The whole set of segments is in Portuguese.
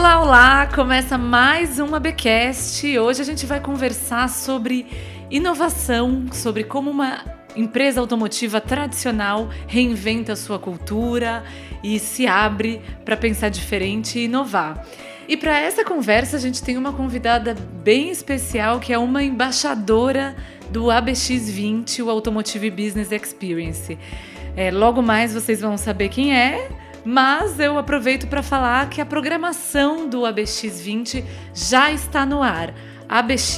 Olá, olá! Começa mais um ABcast. Hoje a gente vai conversar sobre inovação, sobre como uma empresa automotiva tradicional reinventa sua cultura e se abre para pensar diferente e inovar. E para essa conversa a gente tem uma convidada bem especial que é uma embaixadora do ABX20, o Automotive Business Experience. É, logo mais vocês vão saber quem é, mas eu aproveito para falar que a programação do ABX20 já está no ar. abx.com.vc.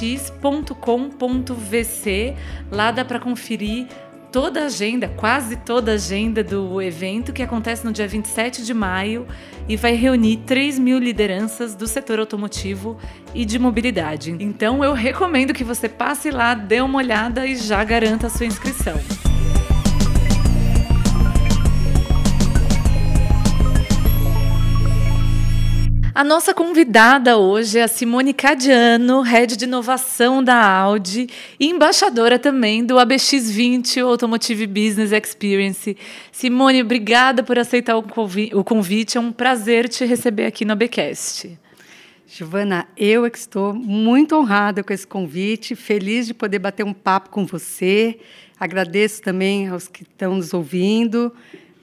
Lá dá para conferir toda a agenda, quase toda a agenda do evento que acontece no dia 27 de maio e vai reunir 3 mil lideranças do setor automotivo e de mobilidade. Então eu recomendo que você passe lá, dê uma olhada e já garanta a sua inscrição. A nossa convidada hoje é a Simone Cadiano, head de inovação da Audi e embaixadora também do ABX20 Automotive Business Experience. Simone, obrigada por aceitar o convite. É um prazer te receber aqui no ABcast. Giovana, eu é que estou muito honrada com esse convite, feliz de poder bater um papo com você. Agradeço também aos que estão nos ouvindo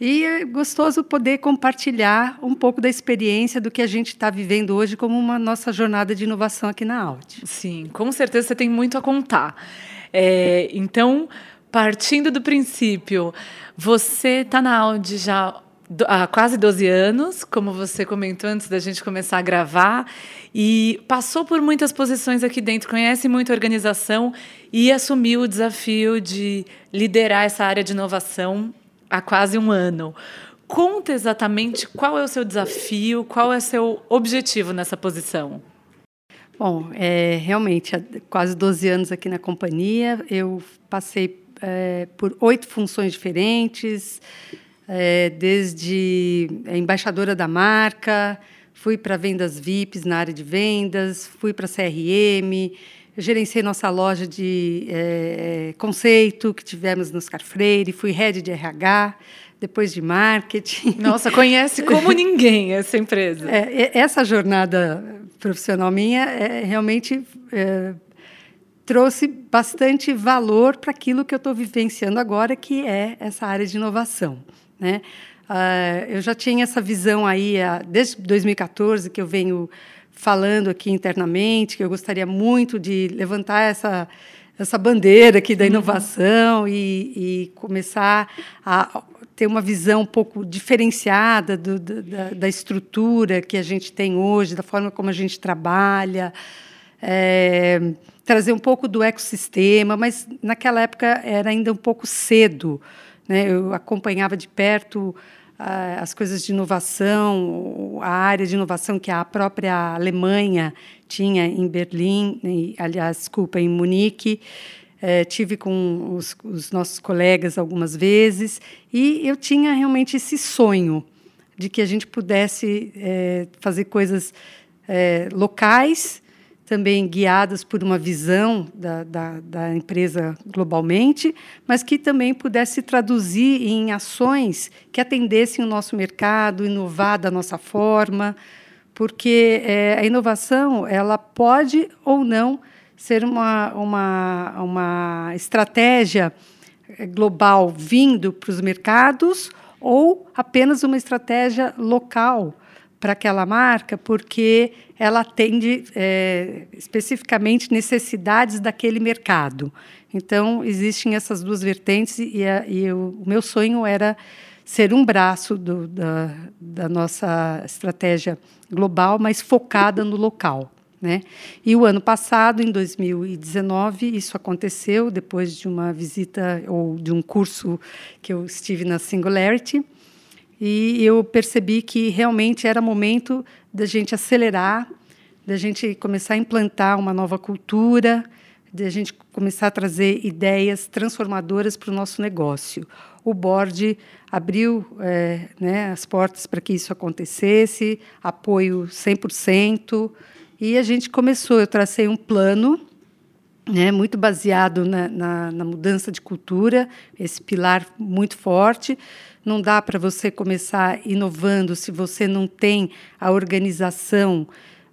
e é gostoso poder compartilhar um pouco da experiência do que a gente está vivendo hoje como uma nossa jornada de inovação aqui na Audi. Sim, com certeza você tem muito a contar. É, então, partindo do princípio, você está na Audi já há quase 12 anos, como você comentou antes da gente começar a gravar, e passou por muitas posições aqui dentro, conhece muita organização e assumiu o desafio de liderar essa área de inovação há quase um ano. Conta exatamente qual é o seu desafio, qual é o seu objetivo nessa posição. Bom, é, realmente, há quase 12 anos aqui na companhia, eu passei é, por oito funções diferentes, é, desde embaixadora da marca, fui para vendas VIPs na área de vendas, fui para CRM, gerenciei nossa loja de é, conceito que tivemos no Oscar Freire, fui head de RH, depois de marketing. Nossa, conhece como ninguém essa empresa. É, essa jornada profissional minha é, realmente é, trouxe bastante valor para aquilo que eu estou vivenciando agora, que é essa área de inovação. Né? Uh, eu já tinha essa visão aí desde 2014 que eu venho falando aqui internamente, que eu gostaria muito de levantar essa, essa bandeira aqui da inovação uhum. e, e, começar a ter uma visão um pouco diferenciada do, da, da, estrutura que a gente tem hoje, da forma como a gente trabalha, é, trazer um pouco do ecossistema, mas naquela época era ainda um pouco cedo. Né? Eu acompanhava de perto as coisas de inovação, a área de inovação que a própria Alemanha tinha em Berlim, aliás, desculpa, em Munique. É, tive com os, os, nossos colegas algumas vezes e eu tinha realmente esse sonho de que a gente pudesse é, fazer coisas é, locais também guiadas por uma visão da, da, da, empresa globalmente, mas que também pudesse traduzir em ações que atendessem o nosso mercado, inovar da nossa forma, porque é, a inovação ela pode ou não ser uma, uma, uma estratégia é, global vindo para os mercados ou apenas uma estratégia local para aquela marca, porque ela atende é, especificamente necessidades daquele mercado. Então, existem essas duas vertentes e, a, e o, o, meu sonho era ser um braço do, da, da, nossa estratégia global, mas focada no local. Né? E o ano passado, em 2019, isso aconteceu depois de uma visita ou de um curso que eu estive na Singularity, e eu percebi que realmente era momento da gente acelerar, da gente começar a implantar uma nova cultura, da gente começar a trazer ideias transformadoras para o nosso negócio. O board abriu é, né, as portas para que isso acontecesse, apoio 100%, e a gente começou. Eu tracei um plano né, muito baseado na, na, na, mudança de cultura, esse pilar muito forte, não dá para você começar inovando se você não tem a organização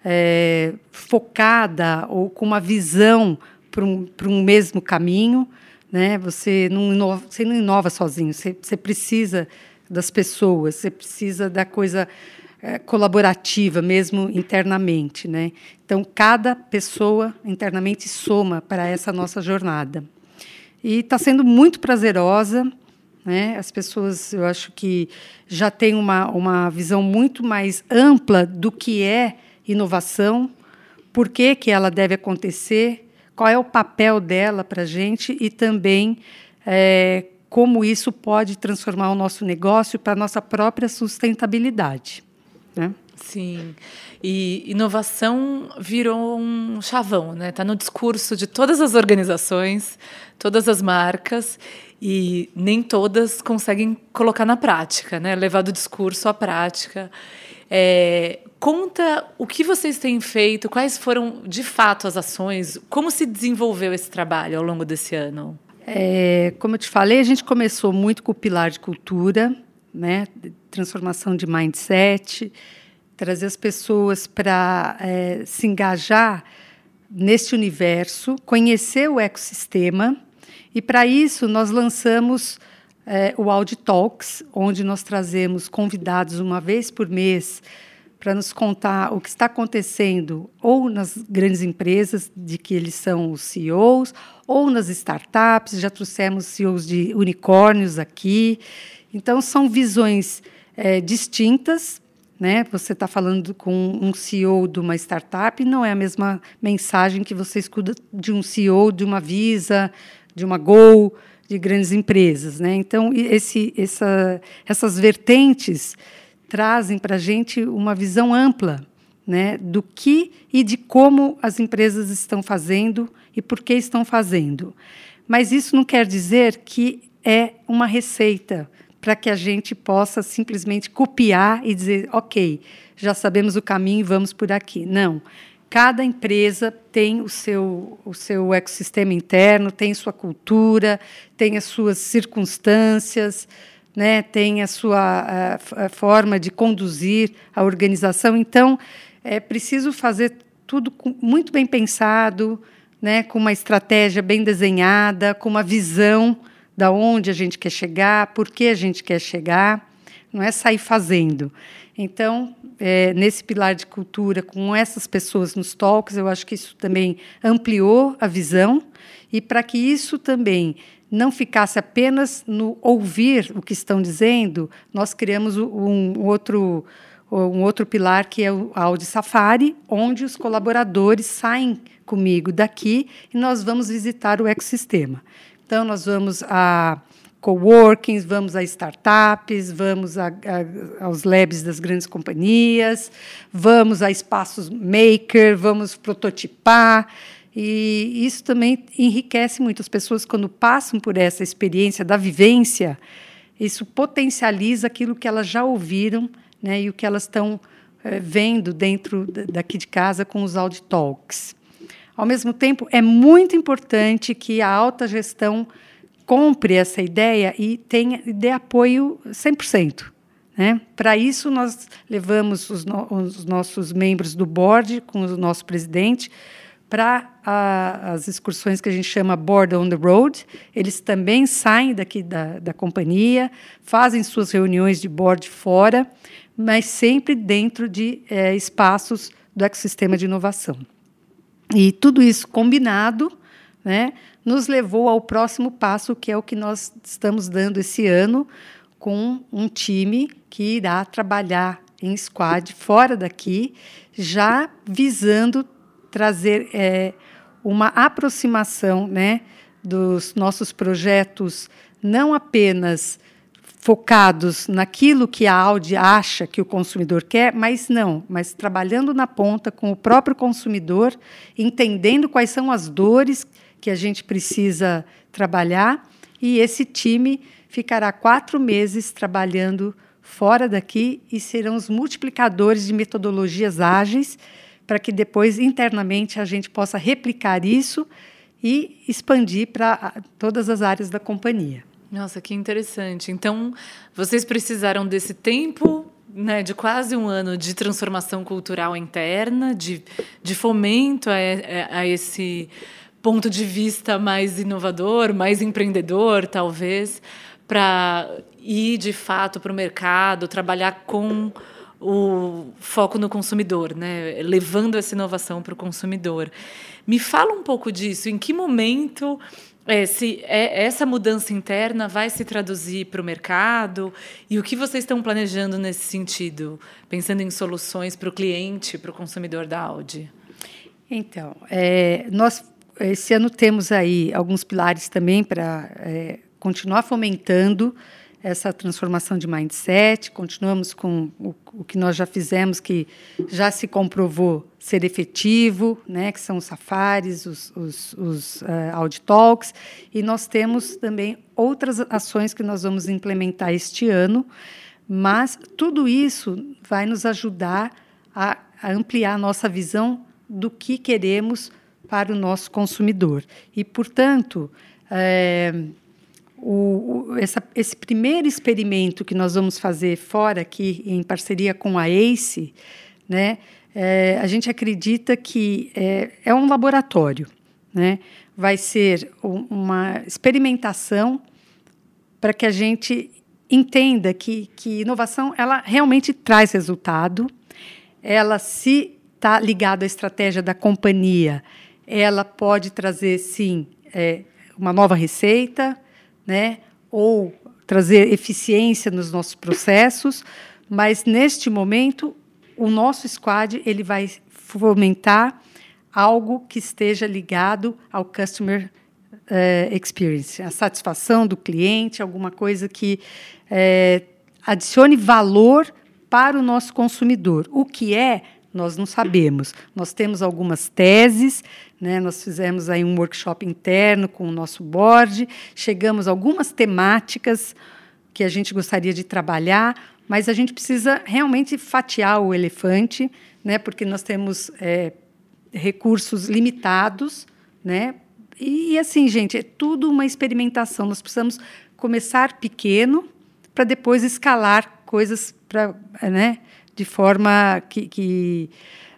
é, focada ou com uma visão para um, um mesmo caminho. Né? Você, não inova, você não inova sozinho, você, você precisa das pessoas, você precisa da coisa é, colaborativa mesmo internamente, né? Então cada pessoa internamente soma para essa nossa jornada e está sendo muito prazerosa, né? As pessoas, eu acho que já têm uma uma visão muito mais ampla do que é inovação, por que que ela deve acontecer, qual é o papel dela para a gente e também é, como isso pode transformar o nosso negócio para a nossa própria sustentabilidade. Né? Sim. E inovação virou um chavão, né? Está no discurso de todas as organizações, todas as marcas, e nem todas conseguem colocar na prática, né? Levar do discurso à prática. É, conta o que vocês têm feito, quais foram de fato as ações, como se desenvolveu esse trabalho ao longo desse ano? É, como eu te falei, a gente começou muito com o pilar de cultura, né? transformação de mindset, trazer as pessoas para é, se engajar neste universo, conhecer o ecossistema. E para isso nós lançamos é, o Audi Talks, onde nós trazemos convidados uma vez por mês para nos contar o que está acontecendo ou nas grandes empresas, de que eles são os CEOs, ou nas startups, já trouxemos CEOs de unicórnios aqui. Então, são visões é, distintas. Né? Você está falando com um CEO de uma startup, não é a mesma mensagem que você escuta de um CEO de uma Visa, de uma Gol, de grandes empresas. Né? Então, esse, essa, essas vertentes trazem para a gente uma visão ampla né, do que e de como as empresas estão fazendo e por que estão fazendo. Mas isso não quer dizer que é uma receita para que a gente possa simplesmente copiar e dizer, ok, já sabemos o caminho, vamos por aqui. Não. Cada empresa tem o seu, o seu ecossistema interno, tem sua cultura, tem as suas circunstâncias, né, tem a sua a, a forma de conduzir a organização. Então, é preciso fazer tudo com, muito bem pensado, né, com uma estratégia bem desenhada, com uma visão da onde a gente quer chegar, por que a gente quer chegar. Não é sair fazendo. Então, é, nesse pilar de cultura, com essas pessoas nos talks, eu acho que isso também ampliou a visão e para que isso também não ficasse apenas no ouvir o que estão dizendo, nós criamos um outro um outro pilar que é o Audi Safari, onde os colaboradores saem comigo daqui e nós vamos visitar o ecossistema. Então nós vamos a coworkings, vamos a startups, vamos a, a, aos labs das grandes companhias, vamos a espaços maker, vamos prototipar. E isso também enriquece muito as pessoas quando passam por essa experiência da vivência. Isso potencializa aquilo que elas já ouviram né, e o que elas estão é, vendo dentro daqui de casa com os Audi Talks. Ao mesmo tempo, é muito importante que a alta gestão compre essa ideia e tenha, dê apoio 100%. Né? Para isso, nós levamos os, no, os nossos membros do board com o nosso presidente para as excursões que a gente chama Board on the Road. Eles também saem daqui da, da companhia, fazem suas reuniões de board fora, mas sempre dentro de é, espaços do ecossistema de inovação. E tudo isso combinado né, nos levou ao próximo passo, que é o que nós estamos dando esse ano, com um time que irá trabalhar em squad fora daqui, já visando trazer é, uma aproximação né, dos nossos projetos, não apenas focados naquilo que a Audi acha que o consumidor quer, mas não, mas trabalhando na ponta com o próprio consumidor, entendendo quais são as dores que a gente precisa trabalhar, e esse time ficará quatro meses trabalhando fora daqui e serão os multiplicadores de metodologias ágeis para que depois internamente a gente possa replicar isso e expandir para todas as áreas da companhia. Nossa, que interessante. Então, vocês precisaram desse tempo né, de quase um ano de transformação cultural interna, de, de fomento a, a, esse ponto de vista mais inovador, mais empreendedor, talvez, para ir de fato para o mercado, trabalhar com o foco no consumidor, né? levando essa inovação para o consumidor. Me fala um pouco disso. Em que momento é, se é, essa mudança interna vai se traduzir para o mercado e o que vocês estão planejando nesse sentido, pensando em soluções para o cliente, para o consumidor da Audi? Então, é, nós esse ano temos aí alguns pilares também para é, continuar fomentando essa transformação de mindset, continuamos com o, o, que nós já fizemos, que já se comprovou ser efetivo, né, que são os safaris, os, os, os uh, Talks, e nós temos também outras ações que nós vamos implementar este ano, mas tudo isso vai nos ajudar a, a ampliar a nossa visão do que queremos para o nosso consumidor. E, portanto, é, o, o, essa, esse primeiro experimento que nós vamos fazer fora aqui, em parceria com a ACE, né, é, a gente acredita que é, é um laboratório. Né? Vai ser uma experimentação para que a gente entenda que, que inovação ela realmente traz resultado, ela se está ligada à estratégia da companhia, ela pode trazer sim é, uma nova receita, né? ou trazer eficiência nos nossos processos, mas neste momento o nosso squad ele vai fomentar algo que esteja ligado ao customer uh, experience, a satisfação do cliente, alguma coisa que uh, adicione valor para o nosso consumidor. O que é nós não sabemos. Nós temos algumas teses, né? nós fizemos aí um workshop interno com o nosso board, chegamos a algumas temáticas que a gente gostaria de trabalhar, mas a gente precisa realmente fatiar o elefante, né? porque nós temos é, recursos limitados, né? E, assim, gente, é tudo uma experimentação. Nós precisamos começar pequeno para depois escalar coisas para, né? de forma que, que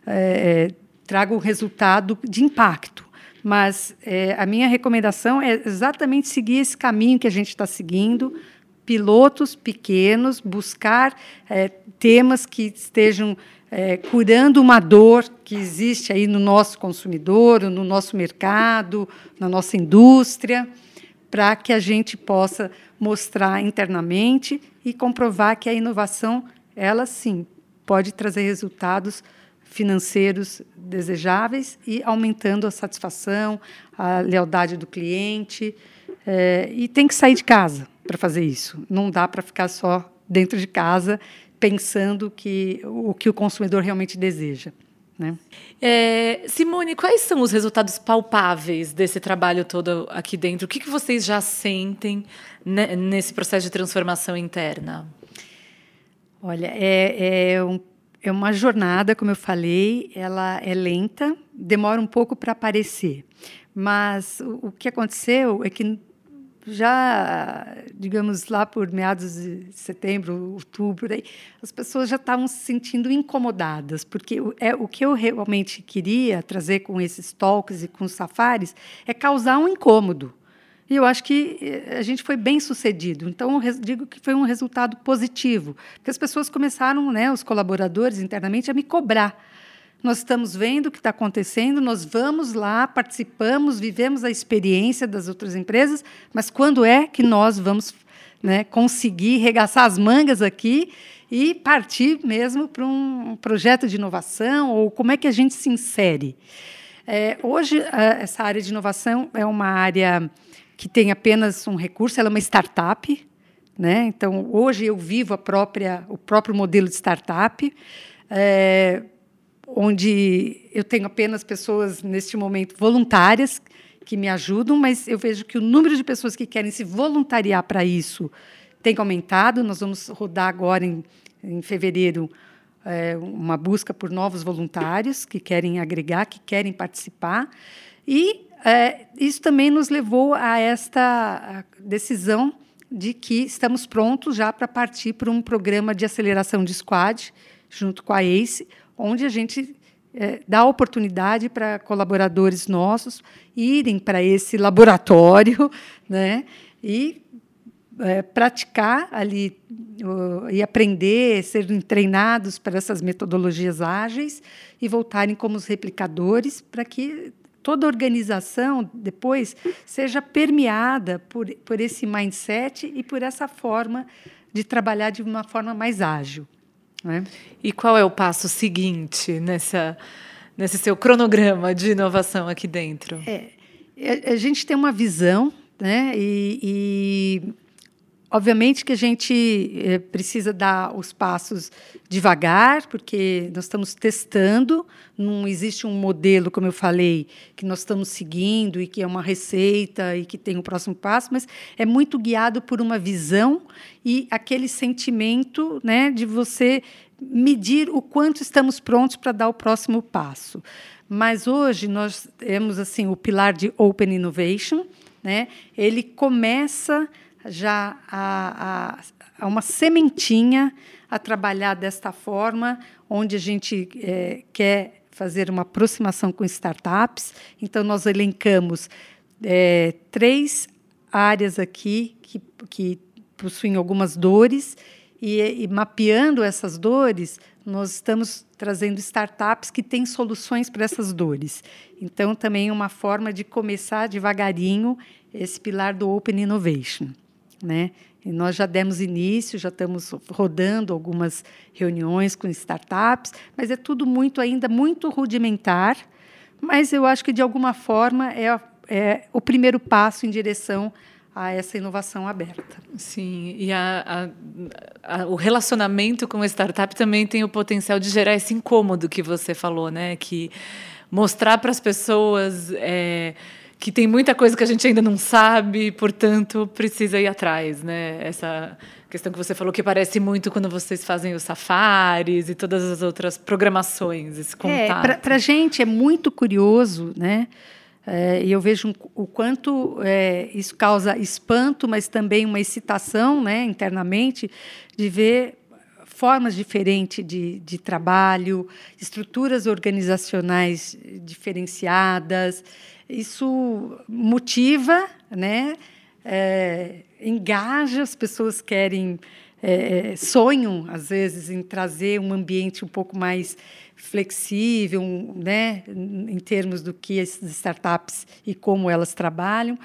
é, traga um resultado de impacto. Mas é, a minha recomendação é exatamente seguir esse caminho que a gente está seguindo, pilotos pequenos, buscar é, temas que estejam é, curando uma dor que existe aí no nosso consumidor, no nosso mercado, na nossa indústria, para que a gente possa mostrar internamente e comprovar que a inovação, ela sim, pode trazer resultados financeiros desejáveis e aumentando a satisfação, a lealdade do cliente. É, e tem que sair de casa para fazer isso. Não dá para ficar só dentro de casa pensando que o que o consumidor realmente deseja. Né? É, Simone, quais são os resultados palpáveis desse trabalho todo aqui dentro? O que, que vocês já sentem nesse processo de transformação interna? Olha, é, é, um, é uma jornada, como eu falei, ela é lenta, demora um pouco para aparecer. Mas o, que aconteceu é que já, digamos, lá por meados de setembro, outubro, aí, as pessoas já estavam se sentindo incomodadas, porque é, o que eu realmente queria trazer com esses talks e com os safaris é causar um incômodo. E eu acho que eh, a gente foi bem sucedido. Então, digo que foi um resultado positivo, porque as pessoas começaram, né, os colaboradores internamente, a me cobrar. Nós estamos vendo o que está acontecendo, nós vamos lá, participamos, vivemos a experiência das outras empresas, mas quando é que nós vamos né, conseguir regaçar as mangas aqui e partir mesmo para um projeto de inovação, ou como é que a gente se insere? É, hoje, essa área de inovação é uma área que tem apenas um recurso, ela é uma startup, né? Então hoje eu vivo a própria o próprio modelo de startup, é, onde eu tenho apenas pessoas neste momento voluntárias que me ajudam, mas eu vejo que o número de pessoas que querem se voluntariar para isso tem aumentado. Nós vamos rodar agora em, em fevereiro é, uma busca por novos voluntários que querem agregar, que querem participar e é, isso também nos levou a esta decisão de que estamos prontos já para partir para um programa de aceleração de squad, junto com a ACE, onde a gente é, dá oportunidade para colaboradores nossos irem para esse laboratório né, e é, praticar ali uh, e aprender, serem treinados para essas metodologias ágeis e voltarem como os replicadores para que toda organização depois seja permeada por, por esse mindset e por essa forma de trabalhar de uma forma mais ágil. Né? E qual é o passo seguinte nessa, nesse seu cronograma de inovação aqui dentro? É, a, gente tem uma visão, né? E, e Obviamente que a gente é, precisa dar os passos devagar, porque nós estamos testando, não existe um modelo, como eu falei, que nós estamos seguindo e que é uma receita e que tem o um próximo passo, mas é muito guiado por uma visão e aquele sentimento né, de você medir o quanto estamos prontos para dar o próximo passo. Mas hoje nós temos assim o pilar de Open Innovation, né? ele começa já a, a, a uma sementinha a trabalhar desta forma, onde a gente é, quer fazer uma aproximação com startups. Então, nós elencamos é, três áreas aqui que, que possuem algumas dores, e, e, mapeando essas dores, nós estamos trazendo startups que têm soluções para essas dores. Então, também é uma forma de começar devagarinho esse pilar do Open Innovation. Né? E nós já demos início, já estamos rodando algumas reuniões com startups, mas é tudo muito ainda muito rudimentar. Mas eu acho que de alguma forma é, é o primeiro passo em direção a essa inovação aberta. Sim, e a, a, a, o relacionamento com a startup também tem o potencial de gerar esse incômodo que você falou, né? Que mostrar para as pessoas é, que tem muita coisa que a gente ainda não sabe, portanto, precisa ir atrás, né? Essa questão que você falou que parece muito quando vocês fazem os safaris e todas as outras programações, esse é, contato. É, para a gente é muito curioso, né? É, e eu vejo o quanto é, isso causa espanto, mas também uma excitação né, internamente, de ver formas diferentes de, de trabalho, estruturas organizacionais diferenciadas. Isso motiva, né? É, engaja, as pessoas querem, é, sonham, às vezes, em trazer um ambiente um pouco mais flexível, né, em termos do que as startups e como elas trabalham,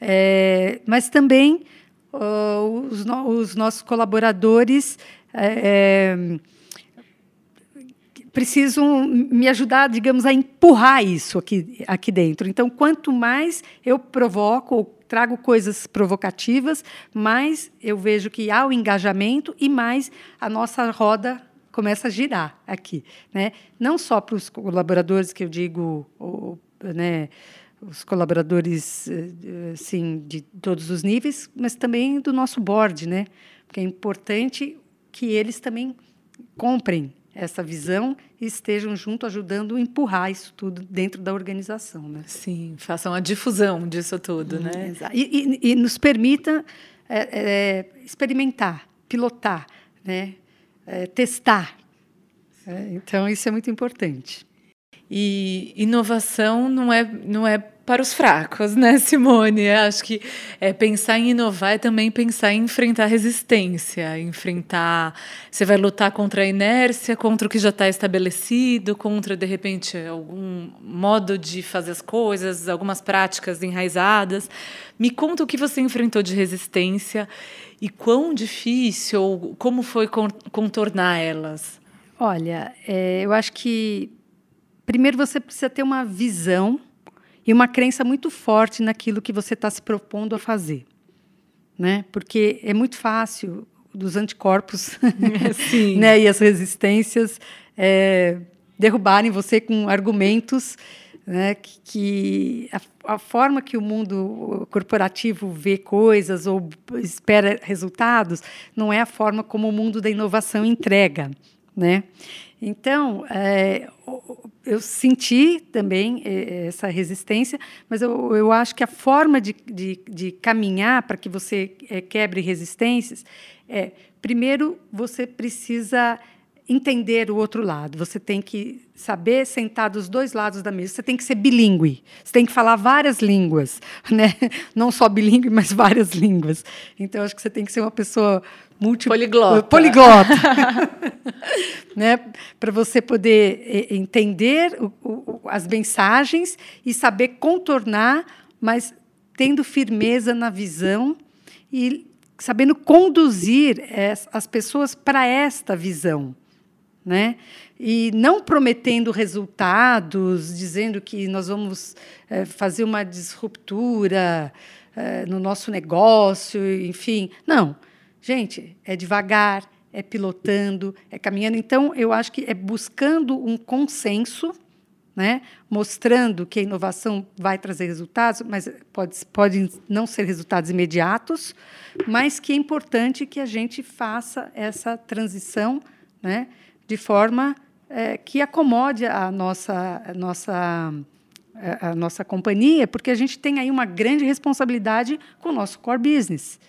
é, mas também uh, os, no, os, nossos colaboradores é, é, precisam me ajudar, digamos, a empurrar isso aqui, aqui dentro. Então, quanto mais eu provoco trago coisas provocativas, mais eu vejo que há o engajamento e mais a nossa roda começa a girar aqui, né? Não só para os colaboradores que eu digo, ou, né, os colaboradores, assim, de todos os níveis, mas também do nosso board, né? Porque é importante que eles também comprem essa visão e estejam junto ajudando a empurrar isso tudo dentro da organização. Né? Sim, façam a difusão disso tudo. Hum, né? E, e, e, nos permita é, é, experimentar, pilotar, né? É, testar. É, então, isso é muito importante. E inovação não é, não é para os fracos, né, Simone? Acho que é, pensar em inovar é também pensar em enfrentar resistência, enfrentar. Você vai lutar contra a inércia, contra o que já está estabelecido, contra, de repente, algum modo de fazer as coisas, algumas práticas enraizadas. Me conta o que você enfrentou de resistência e quão difícil, como foi contornar elas. Olha, é, eu acho que primeiro você precisa ter uma visão e uma crença muito forte naquilo que você está se propondo a fazer. Né? Porque é muito fácil dos anticorpos né? e as resistências é, derrubarem você com argumentos né? que, que a, a, forma que o mundo corporativo vê coisas ou espera resultados não é a forma como o mundo da inovação entrega. Né? Então, é, eu senti também é, essa resistência, mas eu, eu acho que a forma de, de, de caminhar para que você é, quebre resistências é, primeiro, você precisa entender o outro lado. Você tem que saber sentar dos dois lados da mesa. Você tem que ser bilíngue. Você tem que falar várias línguas, né? Não só bilíngue, mas várias línguas. Então acho que você tem que ser uma pessoa multi poliglota, poliglota né? Para você poder entender o, o, as mensagens e saber contornar, mas tendo firmeza na visão e sabendo conduzir as pessoas para esta visão né? E não prometendo resultados, dizendo que nós vamos é, fazer uma disruptura é, no nosso negócio, enfim. Não. Gente, é devagar, é pilotando, é caminhando. Então, eu acho que é buscando um consenso, né? mostrando que a inovação vai trazer resultados, mas pode, pode não ser resultados imediatos, mas que é importante que a gente faça essa transição né? de forma é, que acomode a nossa, a nossa, a nossa companhia, porque a gente tem aí uma grande responsabilidade com o nosso core business.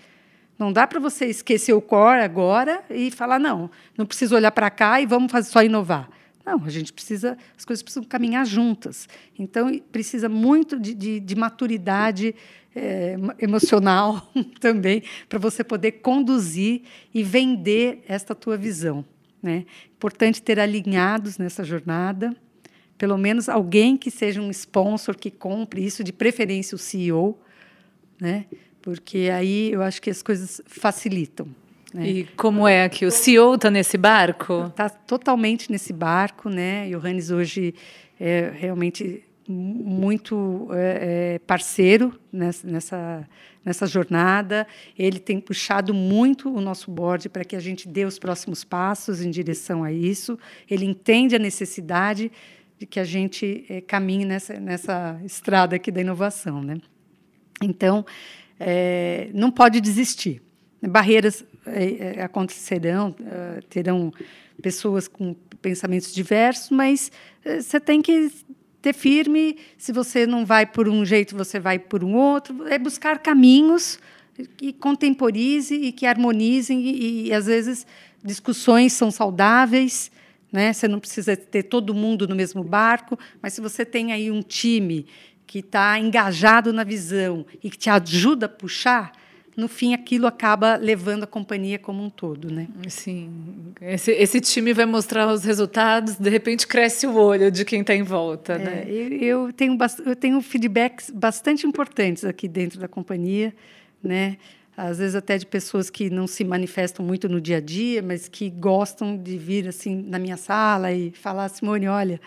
Não dá para você esquecer o core agora e falar, não, não preciso olhar para cá e vamos fazer só inovar. Não, a gente precisa, as coisas precisam caminhar juntas. Então, precisa muito de, de, de maturidade é, emocional também para você poder conduzir e vender esta tua visão. Né? Importante ter alinhados nessa jornada, pelo menos alguém que seja um sponsor que compre isso, de preferência o CEO, né? Porque aí eu acho que as coisas facilitam. Né? E como é aqui? O CEO está nesse barco? Está totalmente nesse barco. Né? E o Hannes hoje é realmente muito é, é, parceiro nessa, nessa, nessa jornada. Ele tem puxado muito o nosso board para que a gente dê os próximos passos em direção a isso. Ele entende a necessidade de que a gente é, caminhe nessa, nessa estrada aqui da inovação. Né? Então, é, não pode desistir. Barreiras é, é, acontecerão, terão pessoas com pensamentos diversos, mas você tem que ter firme. Se você não vai por um jeito, você vai por um outro. É buscar caminhos que contemporize e que harmonizem e, e às vezes discussões são saudáveis, né? Você não precisa ter todo mundo no mesmo barco, mas se você tem aí um time que está engajado na visão e que te ajuda a puxar, no fim aquilo acaba levando a companhia como um todo, né? Sim, esse, esse time vai mostrar os resultados, de repente cresce o olho de quem está em volta, é, né? Eu, eu, tenho eu tenho feedbacks bastante importantes aqui dentro da companhia, né? Às vezes até de pessoas que não se manifestam muito no dia a dia, mas que gostam de vir assim na minha sala e falar, Simone, olha,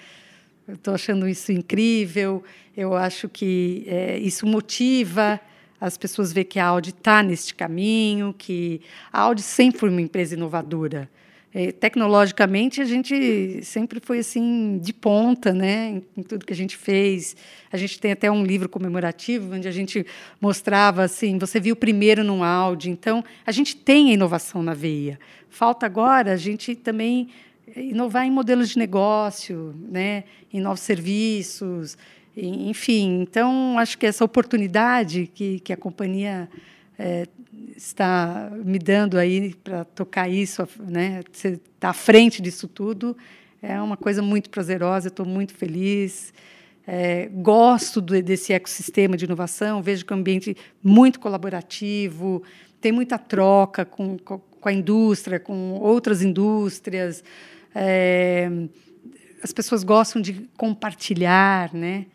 eu estou achando isso incrível, eu acho que é, isso motiva as pessoas veem que a Audi está neste caminho, que a Audi sempre foi uma empresa inovadora. É, tecnologicamente, a gente sempre foi assim de ponta né, em, em, tudo que a gente fez. A gente tem até um livro comemorativo onde a gente mostrava assim: você viu primeiro num Audi. Então, a gente tem a inovação na veia. Falta agora a gente também inovar em modelos de negócio, né, em novos serviços. Enfim, então acho que essa oportunidade que, que a companhia é, está me dando aí para tocar isso, né, estar tá à frente disso tudo, é uma coisa muito prazerosa. Estou muito feliz. É, gosto do, desse ecossistema de inovação. Vejo que é um ambiente muito colaborativo, tem muita troca com, com a indústria, com outras indústrias. É, as pessoas gostam de compartilhar, né?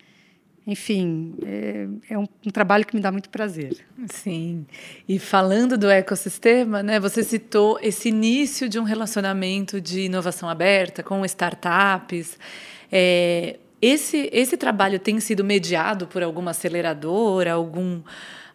enfim, é, é um, um, trabalho que me dá muito prazer. Sim. E falando do ecossistema, né, você citou esse início de um relacionamento de inovação aberta com startups. É, esse, esse trabalho tem sido mediado por alguma aceleradora, algum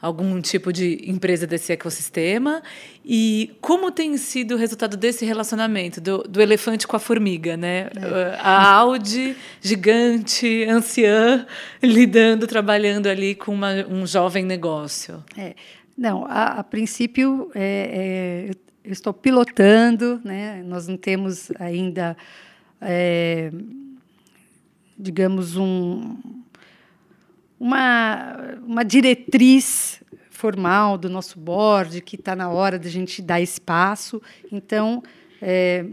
algum tipo de empresa desse ecossistema e como tem sido o resultado desse relacionamento do, do elefante com a formiga, né? É. A Audi gigante, anciã, lidando, trabalhando ali com uma, um jovem negócio. É. Não, a, a princípio é, é, eu estou pilotando, né? Nós não temos ainda é, digamos, um, uma, uma diretriz formal do nosso board, que está na hora da gente dar espaço. Então, é,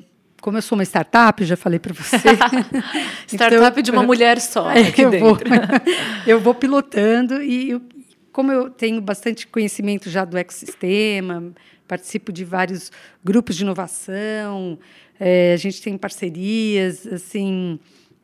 como eu sou uma startup, já falei para você. startup então, de uma mulher só aqui eu dentro. Vou, eu vou pilotando e eu, como eu tenho bastante conhecimento já do ecossistema, participo de vários grupos de inovação, é, a gente tem parcerias, assim,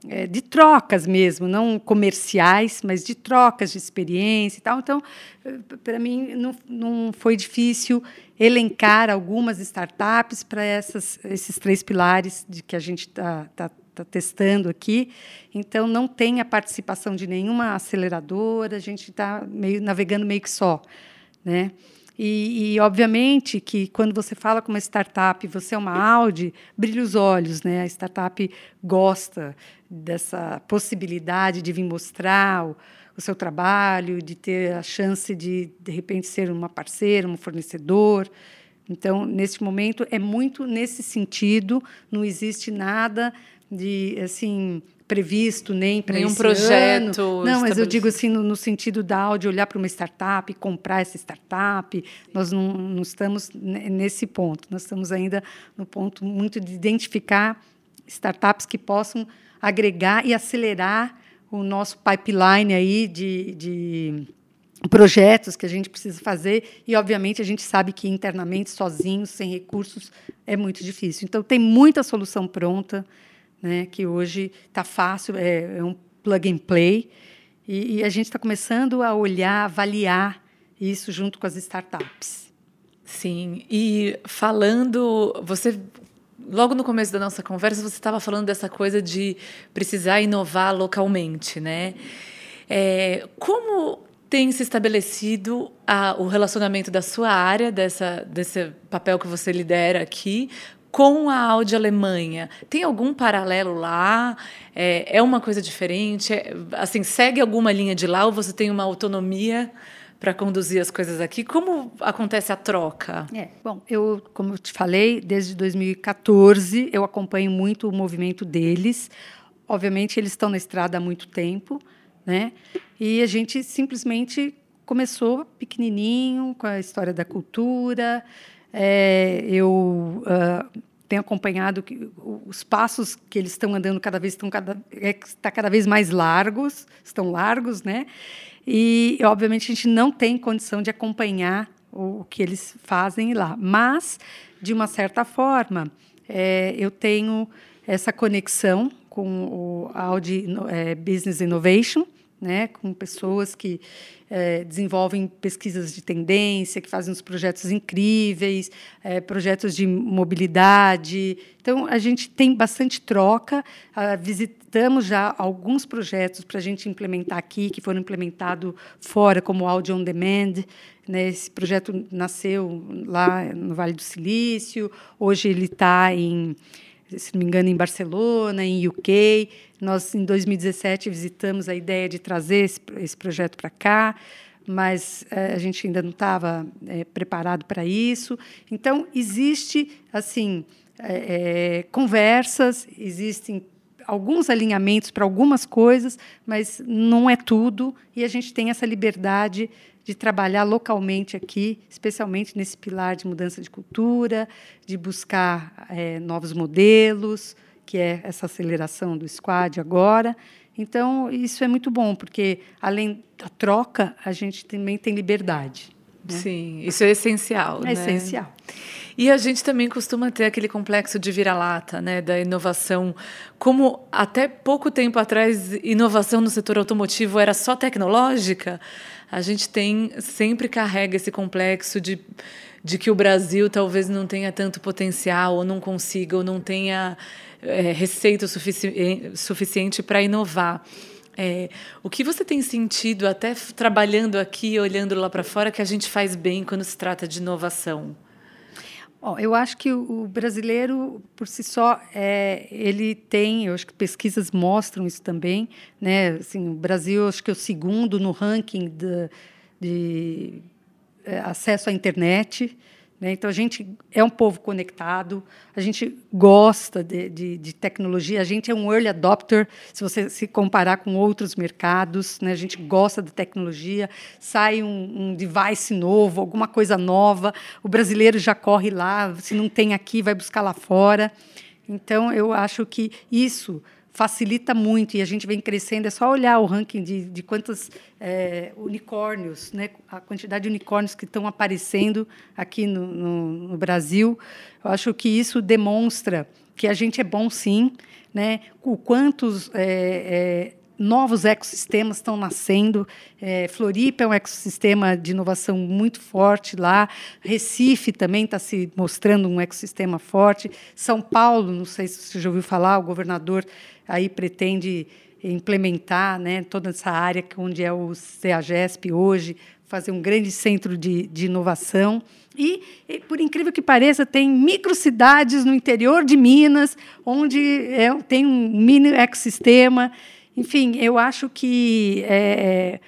é, de trocas mesmo, não comerciais, mas de trocas de experiência e tal. Então, eh, para mim, não, não foi difícil elencar algumas startups para esses três pilares de que a gente está tá, tá testando aqui. Então, não tem a participação de nenhuma aceleradora, a gente está meio, navegando meio que só. Né? E, e, obviamente que quando você fala com uma startup, você é uma Audi, brilha os olhos, né? A startup gosta dessa possibilidade de vir mostrar o, o seu trabalho, de ter a chance de de repente ser uma parceira, um fornecedor. Então, neste momento é muito nesse sentido, não existe nada de assim previsto nem para nenhum projeto. Ano. Não, mas eu digo assim no, no sentido da Audi olhar para uma startup, comprar essa startup. Nós não, não estamos nesse ponto. Nós estamos ainda no ponto muito de identificar startups que possam agregar e acelerar o nosso pipeline aí de, de projetos que a gente precisa fazer e obviamente a gente sabe que internamente sozinhos sem recursos é muito difícil então tem muita solução pronta né, que hoje está fácil, é, é, um plug and play, e, e a gente está começando a olhar, avaliar isso junto com as startups. Sim, e falando, você logo no começo da nossa conversa você estava falando dessa coisa de precisar inovar localmente, né? É, como tem se estabelecido a, o relacionamento da sua área, dessa, desse papel que você lidera aqui, com a Audi Alemanha. Tem algum paralelo lá? É, é uma coisa diferente? É, assim, segue alguma linha de lá ou você tem uma autonomia para conduzir as coisas aqui? Como acontece a troca? É, bom, eu, como eu te falei, desde 2014 eu acompanho muito o movimento deles. Obviamente, eles estão na estrada há muito tempo, né? E a gente simplesmente começou pequenininho com a história da cultura. É, eu uh, tenho acompanhado que os passos que eles estão andando cada vez estão cada, é, está cada vez mais largos, estão largos, né? E obviamente a gente não tem condição de acompanhar o, o que eles fazem lá, mas de uma certa forma é, eu tenho essa conexão com o Audi é, Business Innovation, né, com pessoas que é, desenvolvem pesquisas de tendência, que fazem uns projetos incríveis, é, projetos de mobilidade. Então, a gente tem bastante troca. Ah, visitamos já alguns projetos para a gente implementar aqui, que foram implementados fora, como o Audio On Demand. Né? Esse projeto nasceu lá no Vale do Silício, hoje ele está em se não me engano, em Barcelona, em UK. Nós, em 2017, visitamos a ideia de trazer esse, esse projeto para cá, mas é, a gente ainda não estava é, preparado para isso. Então, existe, assim, é, conversas, existem alguns alinhamentos para algumas coisas, mas não é tudo, e a gente tem essa liberdade de trabalhar localmente aqui, especialmente nesse pilar de mudança de cultura, de buscar é, novos modelos, que é essa aceleração do squad agora. Então, isso é muito bom, porque além da troca, a gente também tem liberdade. Né? Sim, isso é essencial. É né? essencial. E a gente também costuma ter aquele complexo de vira-lata, né, da inovação. Como até pouco tempo atrás, inovação no setor automotivo era só tecnológica, a gente tem sempre carrega esse complexo de, de que o Brasil talvez não tenha tanto potencial, ou não consiga, ou não tenha é, receita sufici suficiente para inovar. É, o que você tem sentido, até trabalhando aqui, olhando lá para fora, que a gente faz bem quando se trata de inovação? Bom, eu acho que o brasileiro, por si só, é, ele tem, eu acho que pesquisas mostram isso também, né? Assim, o Brasil, acho que é o segundo no ranking de, de é, acesso à internet? Então, a gente é um povo conectado, a gente gosta de, de, de, tecnologia, a gente é um early adopter, se você se comparar com outros mercados, né? a gente gosta da tecnologia, sai um, um device novo, alguma coisa nova, o brasileiro já corre lá, se não tem aqui, vai buscar lá fora. Então, eu acho que isso facilita muito e a gente vem crescendo. É só olhar o ranking de, de quantos é, unicórnios, né, a quantidade de unicórnios que estão aparecendo aqui no, no, no, Brasil. Eu acho que isso demonstra que a gente é bom, sim, né, o quantos é, é, novos ecossistemas estão nascendo. É, Floripa é um ecossistema de inovação muito forte lá. Recife também está se mostrando um ecossistema forte. São Paulo, não sei se você já ouviu falar, o governador aí pretende implementar né, toda essa área onde é o CEAGESP hoje, fazer um grande centro de, de inovação. E, e, por incrível que pareça, tem microcidades no interior de Minas, onde é, tem um mini ecossistema. Enfim, eu acho que é,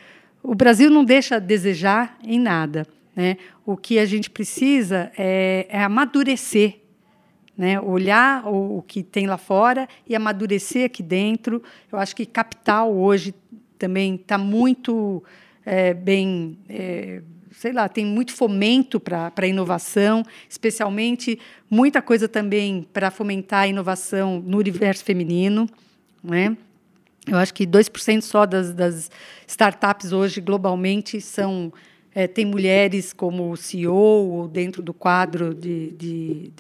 o Brasil não deixa a desejar em nada. Né? O que a gente precisa é, é amadurecer, né? olhar o, o, que tem lá fora e amadurecer aqui dentro. Eu acho que capital hoje também está muito é, bem. É, sei lá, tem muito fomento para a inovação, especialmente muita coisa também para fomentar a inovação no universo feminino. Né? Eu acho que 2% só das, das startups hoje, globalmente, são é, tem mulheres como CEO ou dentro do quadro de, de,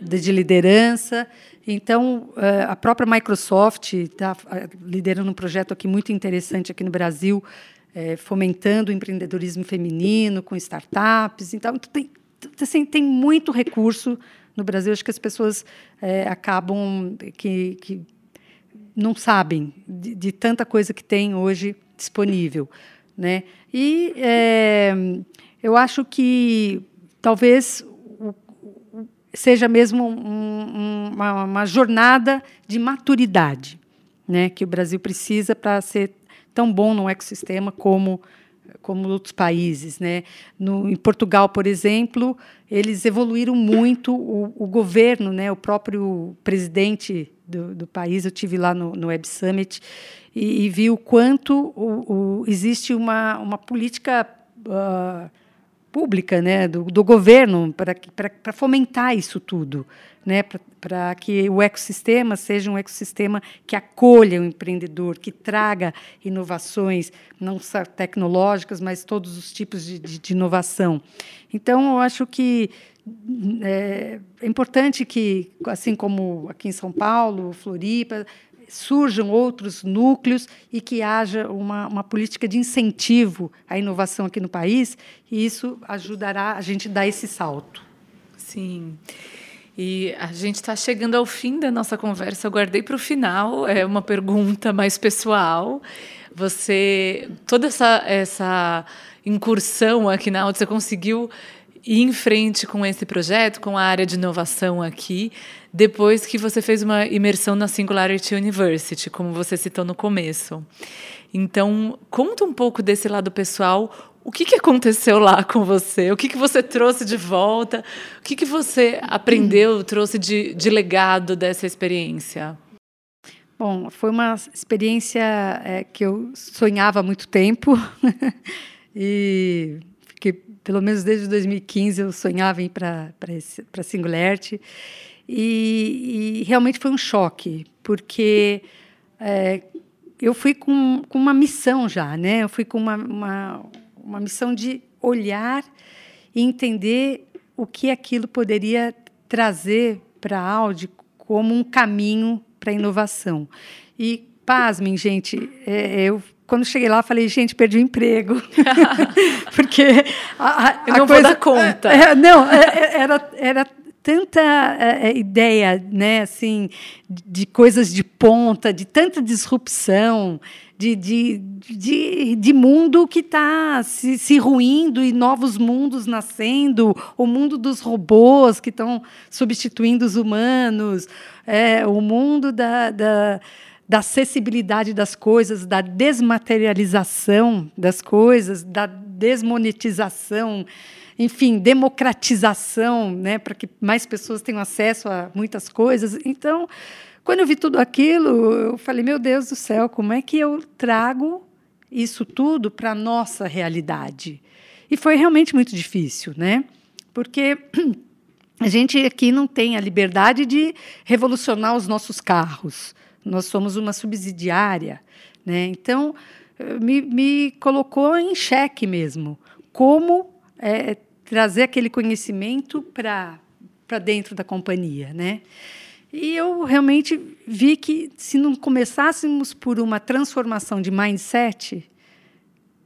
de, de liderança. Então, é, a própria Microsoft está é, liderando um projeto aqui muito interessante aqui no Brasil, é, fomentando o empreendedorismo feminino com startups. Então, tem, assim, tem muito recurso no Brasil. Acho que as pessoas é, acabam que, que não sabem de, de, tanta coisa que tem hoje disponível, né? E é, eu acho que talvez seja mesmo um, uma, uma, jornada de maturidade, né? Que o Brasil precisa para ser tão bom no ecossistema como como outros países, né? No, em Portugal, por exemplo, eles evoluíram muito o, o governo, né? O próprio presidente do, do país. Eu tive lá no, no Web Summit e, e vi o quanto o, o, existe uma, uma política uh, pública né, do, do governo para fomentar isso tudo, né, para que o ecossistema seja um ecossistema que acolha o empreendedor, que traga inovações, não só tecnológicas, mas todos os tipos de, de, de inovação. Então, eu acho que é, é, importante que, assim como aqui em São Paulo, Floripa, surjam outros núcleos e que haja uma, uma política de incentivo à inovação aqui no país, e isso ajudará a gente dar esse salto. Sim. E a gente está chegando ao fim da nossa conversa. Eu guardei para o final, é uma pergunta mais pessoal. Você, toda essa, essa incursão aqui na Audi, você conseguiu ir em frente com esse projeto, com a área de inovação aqui, depois que você fez uma imersão na Singularity University, como você citou no começo. Então, conta um pouco desse lado pessoal. O que, que aconteceu lá com você? O que, que você trouxe de volta? O que, que você aprendeu, trouxe de, de legado dessa experiência? Bom, foi uma experiência é, que eu sonhava há muito tempo e pelo menos desde 2015 eu sonhava em ir para Singularity e, e, realmente foi um choque porque é, eu fui com, com uma missão já, né? Eu fui com uma, uma, uma missão de olhar e entender o que aquilo poderia trazer para a Audi como um caminho para a inovação. E pasmem, gente, é, eu quando cheguei lá, falei, gente, perdi o emprego. Porque a, a, Eu não coisa, vou dar conta. É, é não, é, é, era, era tanta é, ideia, né, assim, de coisas de ponta, de tanta disrupção, de, de, de, de mundo que está se, se ruindo e novos mundos nascendo, o mundo dos robôs que estão substituindo os humanos, é, o mundo da, da da acessibilidade das coisas, da desmaterialização das coisas, da desmonetização. enfim, democratização, né, para que mais pessoas tenham acesso a muitas coisas. Então, quando eu vi tudo aquilo, eu falei: meu Deus do céu, como é que eu trago isso tudo para a nossa realidade? E foi realmente muito difícil, né? Porque a gente aqui não tem a liberdade de revolucionar os nossos carros. Nós somos uma subsidiária, né? Então me, me colocou em xeque mesmo. Como é, trazer aquele conhecimento para dentro da companhia, né? E eu realmente vi que se não começássemos por uma transformação de mindset,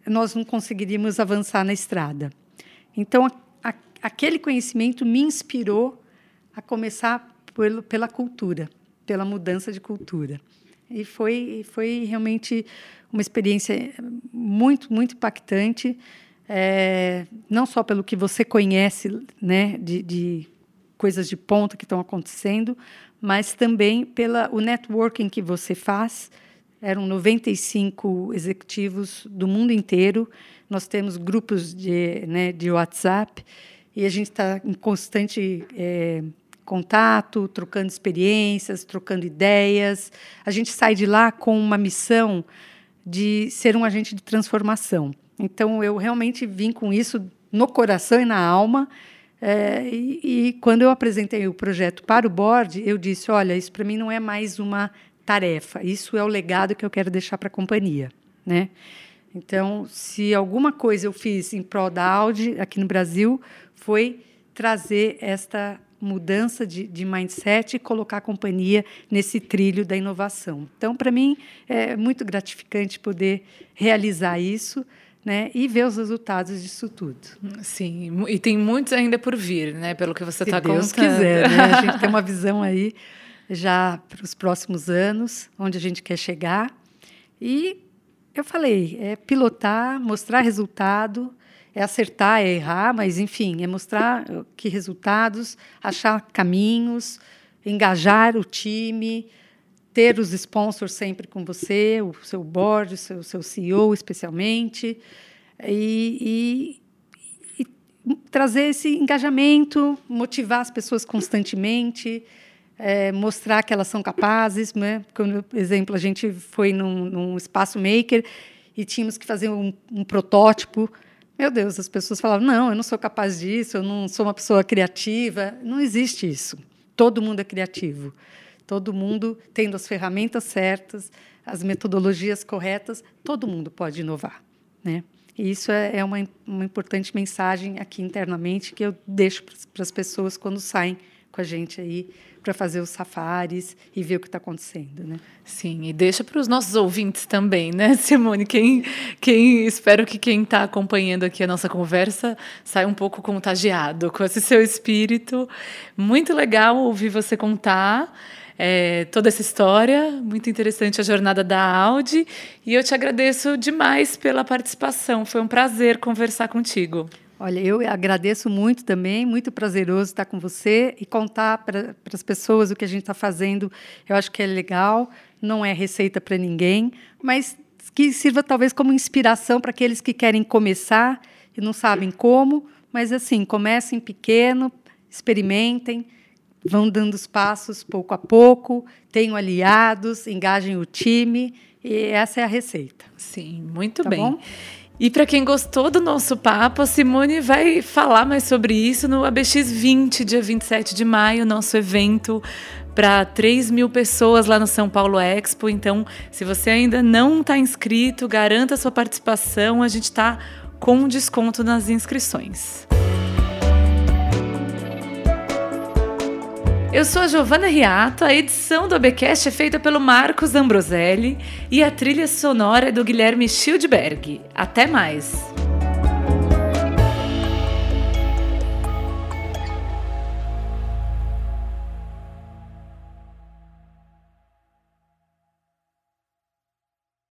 nós não conseguiríamos avançar na estrada. Então, a, a, aquele conhecimento me inspirou a começar por, pela cultura, pela mudança de cultura. E foi, foi realmente uma experiência muito, muito impactante, é, não só pelo que você conhece né, de, de coisas de ponta que estão acontecendo, mas também pela o networking que você faz. Eram 95 executivos do mundo inteiro. Nós temos grupos de, né, de WhatsApp e a gente está em constante é, contato, trocando experiências, trocando ideias. A gente sai de lá com uma missão de ser um agente de transformação. Então, eu realmente vim com isso no coração e na alma. É, e, e, quando eu apresentei o projeto para o board, eu disse: olha, isso para mim não é mais uma tarefa, isso é o legado que eu quero deixar para a companhia. Né? Então, se alguma coisa eu fiz em prol da Audi aqui no Brasil, foi trazer esta mudança de, de mindset e colocar a companhia nesse trilho da inovação. Então, para mim, é muito gratificante poder realizar isso né, e ver os resultados disso tudo. Sim, e tem muitos ainda por vir, né, pelo que você está contando. Se Deus quiser, né? A gente tem uma visão aí já para os próximos anos, onde a gente quer chegar. E eu falei, é pilotar, mostrar resultado, é acertar, é errar, mas enfim, é mostrar que resultados, achar caminhos, engajar o time, ter os sponsors sempre com você, o seu board, o seu, seu CEO especialmente, e, e, e, trazer esse engajamento, motivar as pessoas constantemente, é, mostrar que elas são capazes. Né? Por exemplo, a gente foi num, num espaço maker e tínhamos que fazer um, um protótipo. Meu Deus, as pessoas falavam: não, eu não sou capaz disso, eu não sou uma pessoa criativa. Não existe isso. Todo mundo é criativo todo mundo tendo as ferramentas certas, as metodologias corretas, todo mundo pode inovar, né? E isso é, é uma, uma importante mensagem aqui internamente que eu deixo para as pessoas quando saem com a gente aí para fazer os safaris e ver o que está acontecendo, né? Sim, e deixa para os nossos ouvintes também, né, Simone? Quem, quem espero que quem está acompanhando aqui a nossa conversa saia um pouco contagiado com esse seu espírito. Muito legal ouvir você contar é, toda essa história. Muito interessante a jornada da Audi. E eu te agradeço demais pela participação. Foi um prazer conversar contigo. Olha, eu agradeço muito também, muito prazeroso estar com você e contar para as pessoas o que a gente está fazendo. Eu acho que é legal, não é receita para ninguém, mas que sirva talvez como inspiração para aqueles que querem começar e não sabem como. Mas assim, comecem pequeno, experimentem, vão dando os passos pouco a pouco, tenham aliados, engajem o time, e essa é a receita. Sim, muito tá bem. Bom? E para quem gostou do nosso papo, a Simone vai falar mais sobre isso no ABX20, dia 27 de maio, nosso evento para 3 mil pessoas lá no São Paulo Expo. Então, se você ainda não está inscrito, garanta sua participação. A gente está com desconto nas inscrições. Eu sou a Giovana Riato, a edição do ABcast é feita pelo Marcos Ambroselli e a trilha sonora é do Guilherme Schildberg. Até mais!